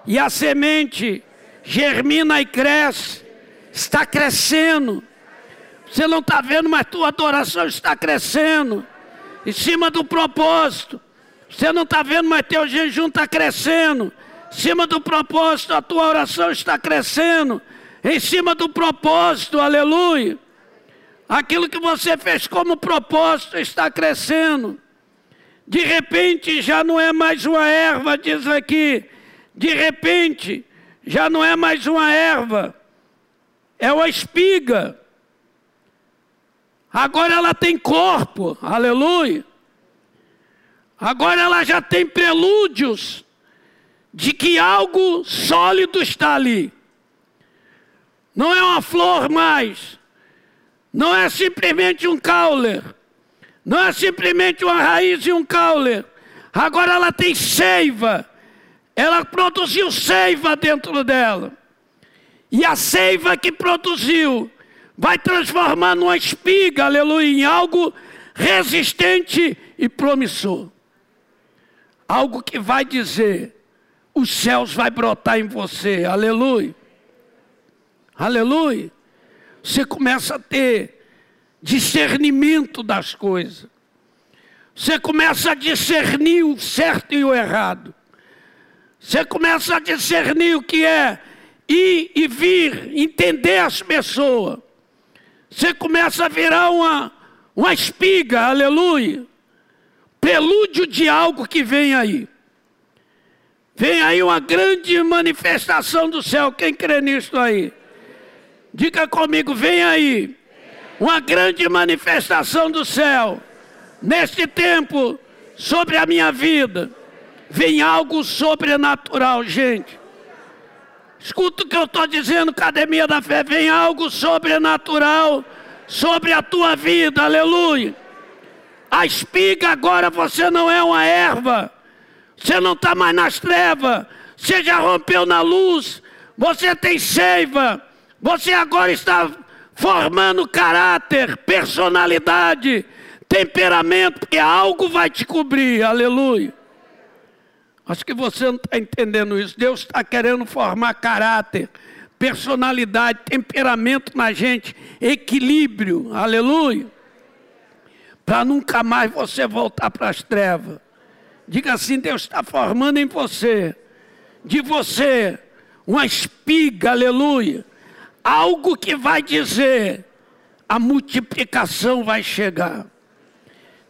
e a semente germina e cresce, está crescendo você não está vendo, mas tua adoração está crescendo. Em cima do propósito. Você não está vendo, mas teu jejum está crescendo. Em cima do propósito, a tua oração está crescendo. Em cima do propósito, aleluia. Aquilo que você fez como propósito está crescendo. De repente já não é mais uma erva, diz aqui. De repente já não é mais uma erva, é uma espiga. Agora ela tem corpo, aleluia. Agora ela já tem prelúdios de que algo sólido está ali. Não é uma flor mais. Não é simplesmente um caule. Não é simplesmente uma raiz e um caule. Agora ela tem seiva. Ela produziu seiva dentro dela. E a seiva que produziu vai transformar numa espiga, aleluia, em algo resistente e promissor. Algo que vai dizer: os céus vai brotar em você, aleluia. Aleluia. Você começa a ter discernimento das coisas. Você começa a discernir o certo e o errado. Você começa a discernir o que é ir e vir, entender as pessoas. Você começa a virar uma, uma espiga, aleluia. Prelúdio de algo que vem aí. Vem aí uma grande manifestação do céu. Quem crê nisso aí? Diga comigo, vem aí. Uma grande manifestação do céu. Neste tempo, sobre a minha vida. Vem algo sobrenatural, gente. Escuta o que eu estou dizendo, Academia da Fé. Vem algo sobrenatural sobre a tua vida, aleluia. A espiga agora você não é uma erva, você não está mais nas trevas, você já rompeu na luz, você tem seiva, você agora está formando caráter, personalidade, temperamento, porque algo vai te cobrir, aleluia. Acho que você não está entendendo isso. Deus está querendo formar caráter, personalidade, temperamento na gente, equilíbrio, aleluia. Para nunca mais você voltar para as trevas. Diga assim: Deus está formando em você, de você, uma espiga, aleluia. Algo que vai dizer: a multiplicação vai chegar.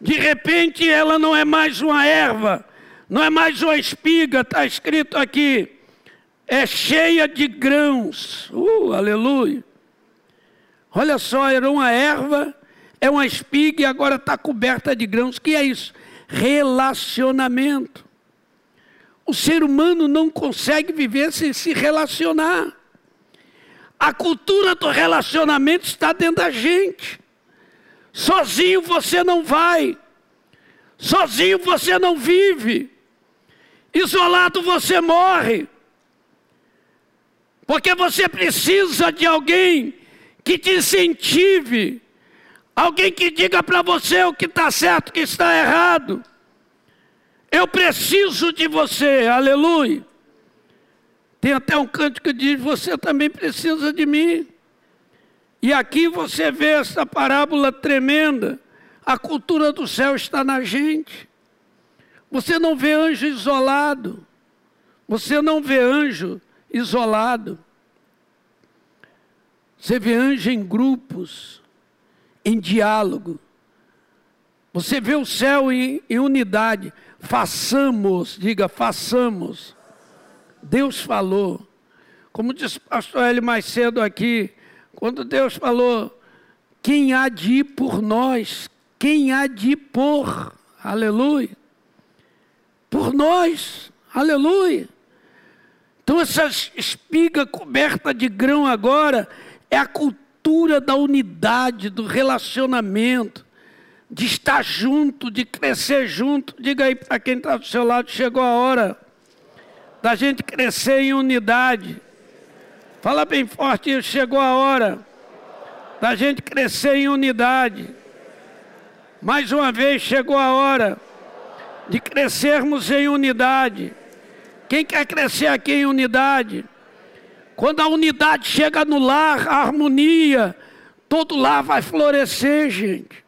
De repente ela não é mais uma erva, não é mais uma espiga, está escrito aqui. É cheia de grãos. Uh, aleluia. Olha só, era uma erva, é uma espiga e agora está coberta de grãos. O que é isso? Relacionamento. O ser humano não consegue viver sem se relacionar. A cultura do relacionamento está dentro da gente. Sozinho você não vai. Sozinho você não vive. Isolado você morre. Porque você precisa de alguém que te incentive, alguém que diga para você o que está certo, o que está errado. Eu preciso de você, aleluia. Tem até um canto que diz: Você também precisa de mim. E aqui você vê essa parábola tremenda. A cultura do céu está na gente. Você não vê anjo isolado. Você não vê anjo isolado. Você vê anjo em grupos, em diálogo. Você vê o céu em, em unidade. Façamos, diga, façamos. Deus falou. Como disse o pastor Eli mais cedo aqui, quando Deus falou quem há de ir por nós? Quem há de ir por? Aleluia. Por nós. Aleluia. Então, essa espiga coberta de grão agora é a cultura da unidade, do relacionamento, de estar junto, de crescer junto. Diga aí para quem está do seu lado: chegou a hora da gente crescer em unidade. Fala bem forte, chegou a hora da gente crescer em unidade. Mais uma vez chegou a hora de crescermos em unidade. Quem quer crescer aqui em unidade? Quando a unidade chega no lar, a harmonia, todo lar vai florescer, gente.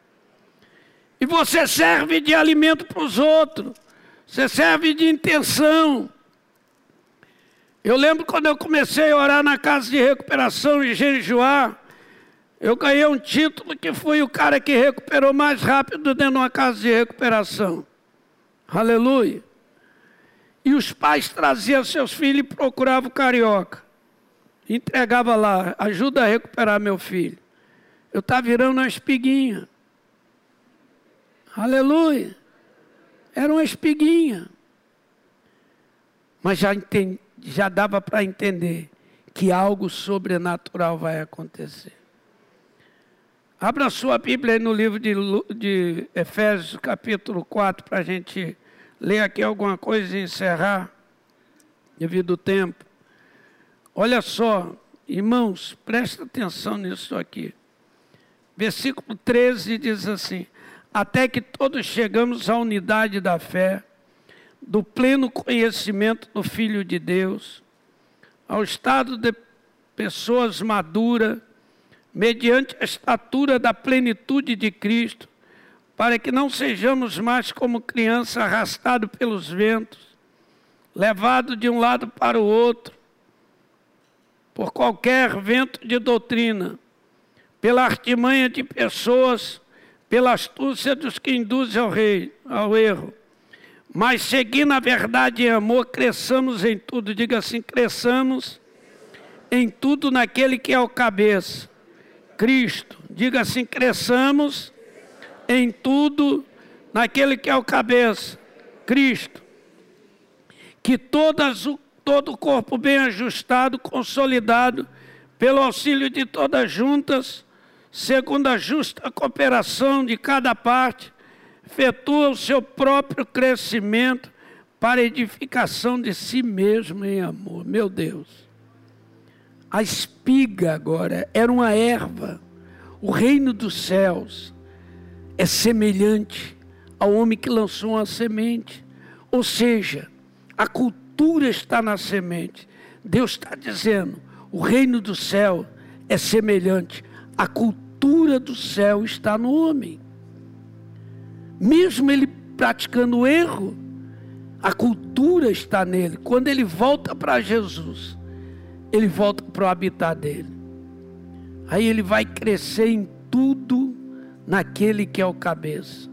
E você serve de alimento para os outros, você serve de intenção. Eu lembro quando eu comecei a orar na casa de recuperação em Jejuá, eu ganhei um título que fui o cara que recuperou mais rápido dentro de uma casa de recuperação. Aleluia. E os pais traziam seus filhos e procuravam o carioca. Entregava lá, ajuda a recuperar meu filho. Eu estava virando uma espiguinha. Aleluia. Era uma espiguinha. Mas já, entendi, já dava para entender que algo sobrenatural vai acontecer. Abra sua Bíblia aí no livro de, de Efésios, capítulo 4, para a gente ler aqui alguma coisa e encerrar, devido ao tempo. Olha só, irmãos, presta atenção nisso aqui. Versículo 13 diz assim: Até que todos chegamos à unidade da fé, do pleno conhecimento do Filho de Deus, ao estado de pessoas maduras, mediante a estatura da plenitude de Cristo, para que não sejamos mais como criança arrastado pelos ventos, levado de um lado para o outro, por qualquer vento de doutrina, pela artimanha de pessoas, pela astúcia dos que induzem ao, rei, ao erro. Mas seguindo a verdade em amor, cresçamos em tudo. Diga assim: cresçamos em tudo naquele que é o cabeça, Cristo. Diga assim: cresçamos em tudo naquele que é o cabeça, Cristo. Que todas, todo o corpo bem ajustado, consolidado, pelo auxílio de todas juntas, segundo a justa cooperação de cada parte, efetua o seu próprio crescimento para edificação de si mesmo em amor. Meu Deus. A espiga agora era uma erva. O reino dos céus é semelhante ao homem que lançou uma semente. Ou seja, a cultura está na semente. Deus está dizendo: o reino do céu é semelhante. A cultura do céu está no homem. Mesmo ele praticando erro, a cultura está nele. Quando ele volta para Jesus, ele volta para o habitat dele. Aí ele vai crescer em tudo naquele que é o cabeça,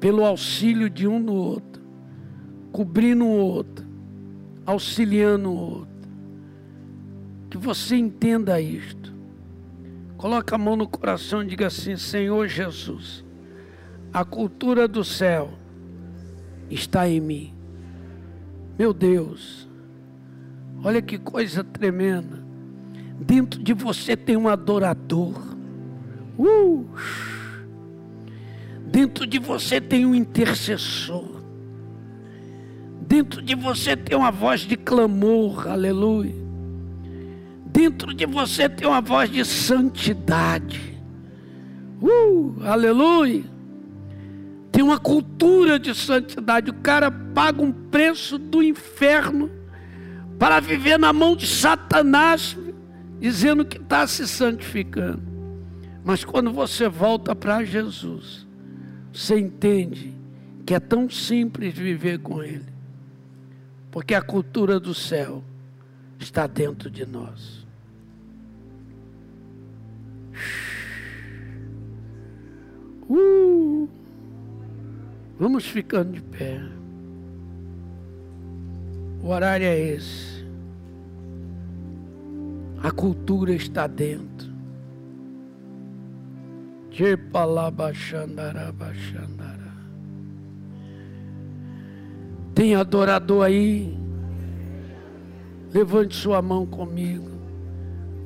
pelo auxílio de um no outro, cobrindo o outro, auxiliando o outro. Que você entenda isto. Coloque a mão no coração e diga assim: Senhor Jesus, a cultura do céu está em mim. Meu Deus, olha que coisa tremenda. Dentro de você tem um adorador. Uh! Dentro de você tem um intercessor. Dentro de você tem uma voz de clamor, aleluia. Dentro de você tem uma voz de santidade. Uh, aleluia. Tem uma cultura de santidade. O cara paga um preço do inferno para viver na mão de Satanás, dizendo que está se santificando. Mas quando você volta para Jesus, você entende que é tão simples viver com Ele, porque a cultura do céu está dentro de nós. Uh, vamos ficando de pé. O horário é esse. A cultura está dentro. Tem adorador aí? Levante sua mão comigo.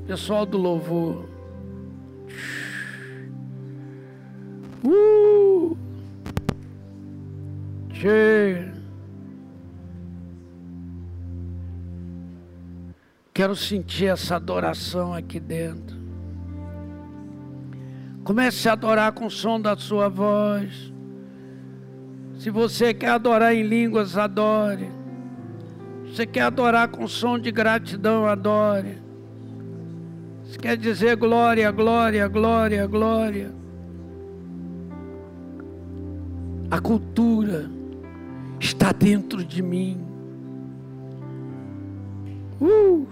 Pessoal do louvor. Uh! Quero sentir essa adoração aqui dentro. Comece a adorar com o som da sua voz. Se você quer adorar em línguas, adore. Você quer adorar com som de gratidão, adore. Você quer dizer glória, glória, glória, glória. A cultura está dentro de mim. Uh.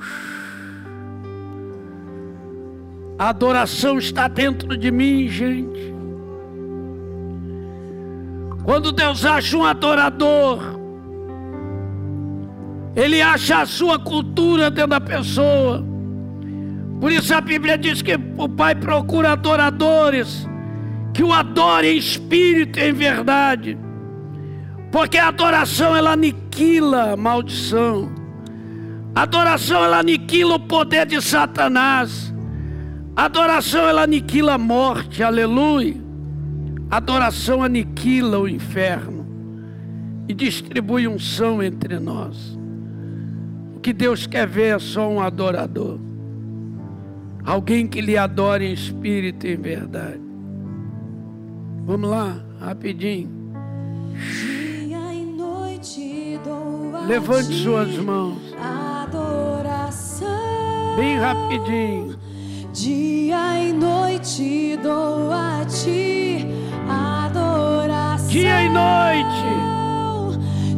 A adoração está dentro de mim, gente. Quando Deus acha um adorador, Ele acha a sua cultura dentro da pessoa. Por isso a Bíblia diz que o Pai procura adoradores que o adorem em espírito e em verdade. Porque a adoração ela aniquila a maldição. A adoração ela aniquila o poder de Satanás. Adoração ela aniquila a morte, aleluia. Adoração aniquila o inferno e distribui unção entre nós. O que Deus quer ver é só um adorador. Alguém que lhe adore em espírito e em verdade. Vamos lá, rapidinho. Dia e noite dou a Levante suas mãos. Adoração. Bem rapidinho. Dia e noite dou a ti adoração. Dia e noite.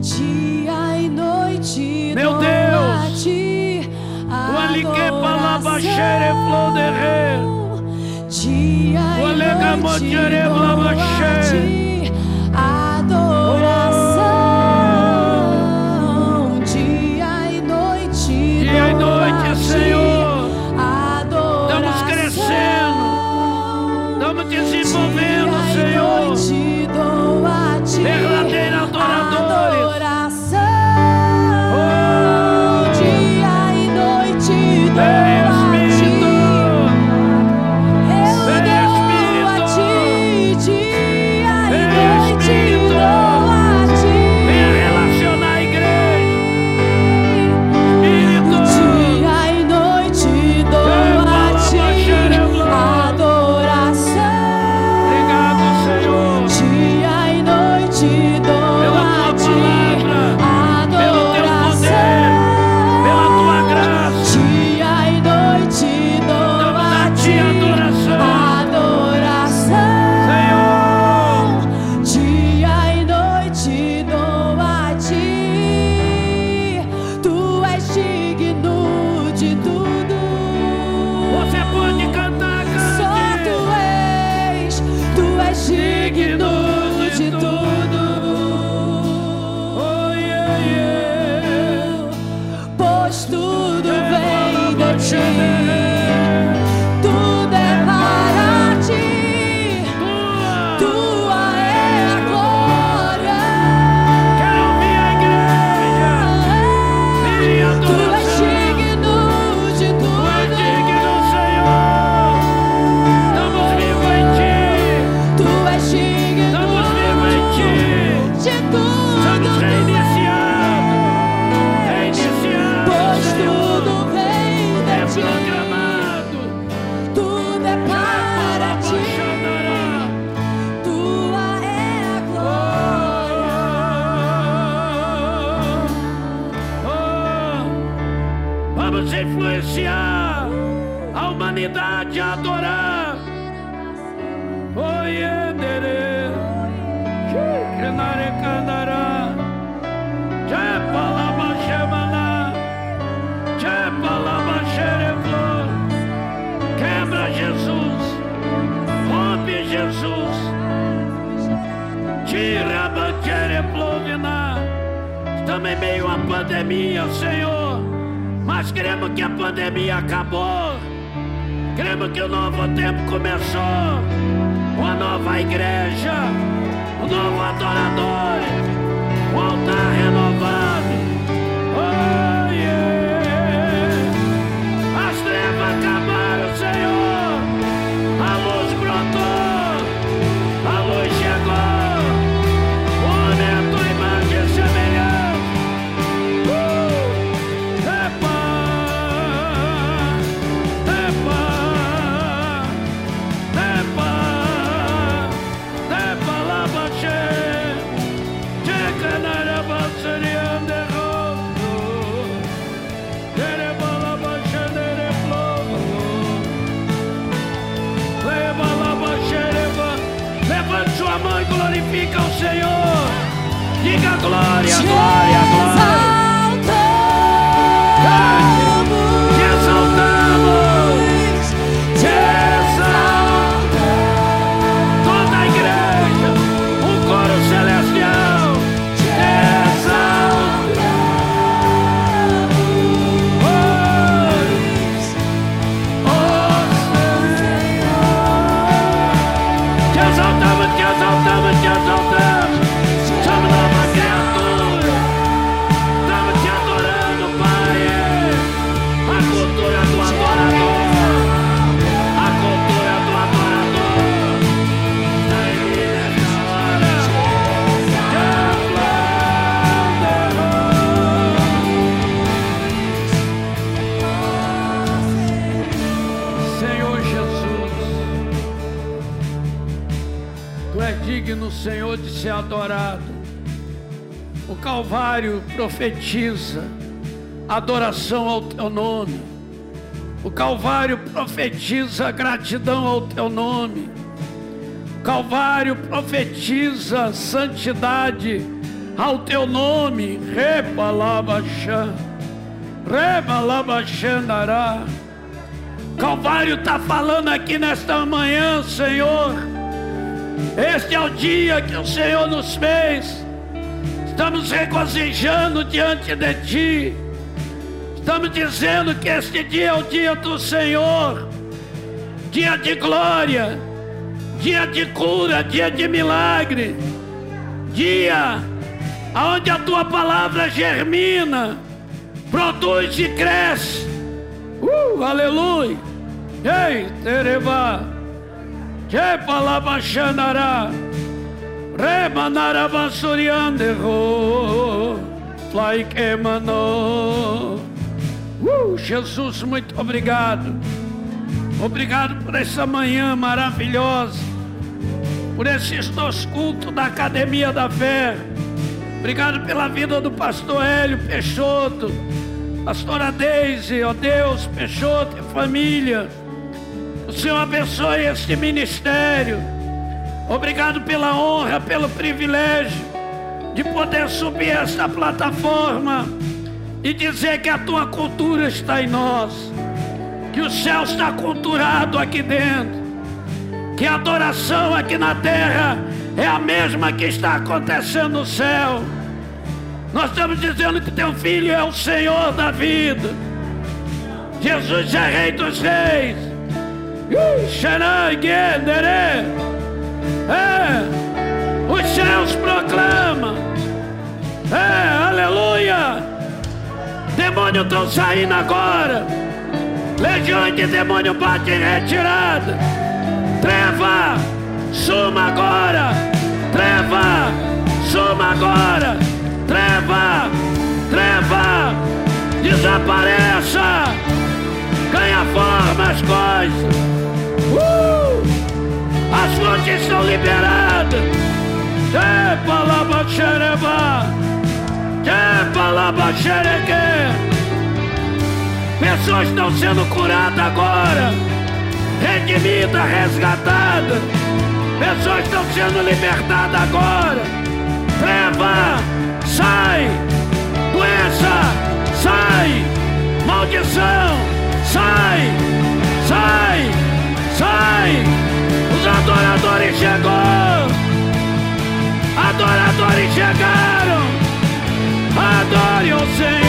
Dia e noite Meu dou Deus. a ti O alique palabachere floderre. Dia e noite dou a ti glória, glória, glória. Adorado. O Calvário profetiza adoração ao Teu nome. O Calvário profetiza gratidão ao Teu nome. O Calvário profetiza santidade ao Teu nome. Rebalabachã. Rebalabachandará. Calvário está falando aqui nesta manhã, Senhor. Este é o dia que o Senhor nos fez. Estamos regozijando diante de Ti. Estamos dizendo que este dia é o dia do Senhor. Dia de glória, dia de cura, dia de milagre. Dia onde a Tua palavra germina, produz e cresce. Uh, aleluia. Ei, Tereba. Que palavra xanará. Remanara basuriandero. Fly que manou. Uh, Jesus, muito obrigado. Obrigado por essa manhã maravilhosa. Por esses dois cultos da Academia da Fé. Obrigado pela vida do pastor Hélio Peixoto. Pastora Deise, ó Deus, Peixoto e família. Senhor abençoe este ministério. Obrigado pela honra, pelo privilégio de poder subir esta plataforma e dizer que a tua cultura está em nós, que o céu está culturado aqui dentro, que a adoração aqui na terra é a mesma que está acontecendo no céu. Nós estamos dizendo que teu filho é o Senhor da vida. Jesus é Rei dos Reis. Xanai, Guedere. É, os céus proclamam. É, aleluia. Demônio estão saindo agora. Legiões de demônio bate em retirada. Treva, suma agora. Treva, suma agora. Treva, treva, desapareça. Ganha forma as coisas. Uh! As fontes são liberadas. Tepa laba xereba. Tepa laba xereque. Pessoas estão sendo curadas agora. Redimidas, resgatadas. Pessoas estão sendo libertadas agora. Treva, sai. Doença, sai. Maldição, Sai! Sai! Sai! Os adoradores chegou! Adoradores chegaram! Adore o Senhor!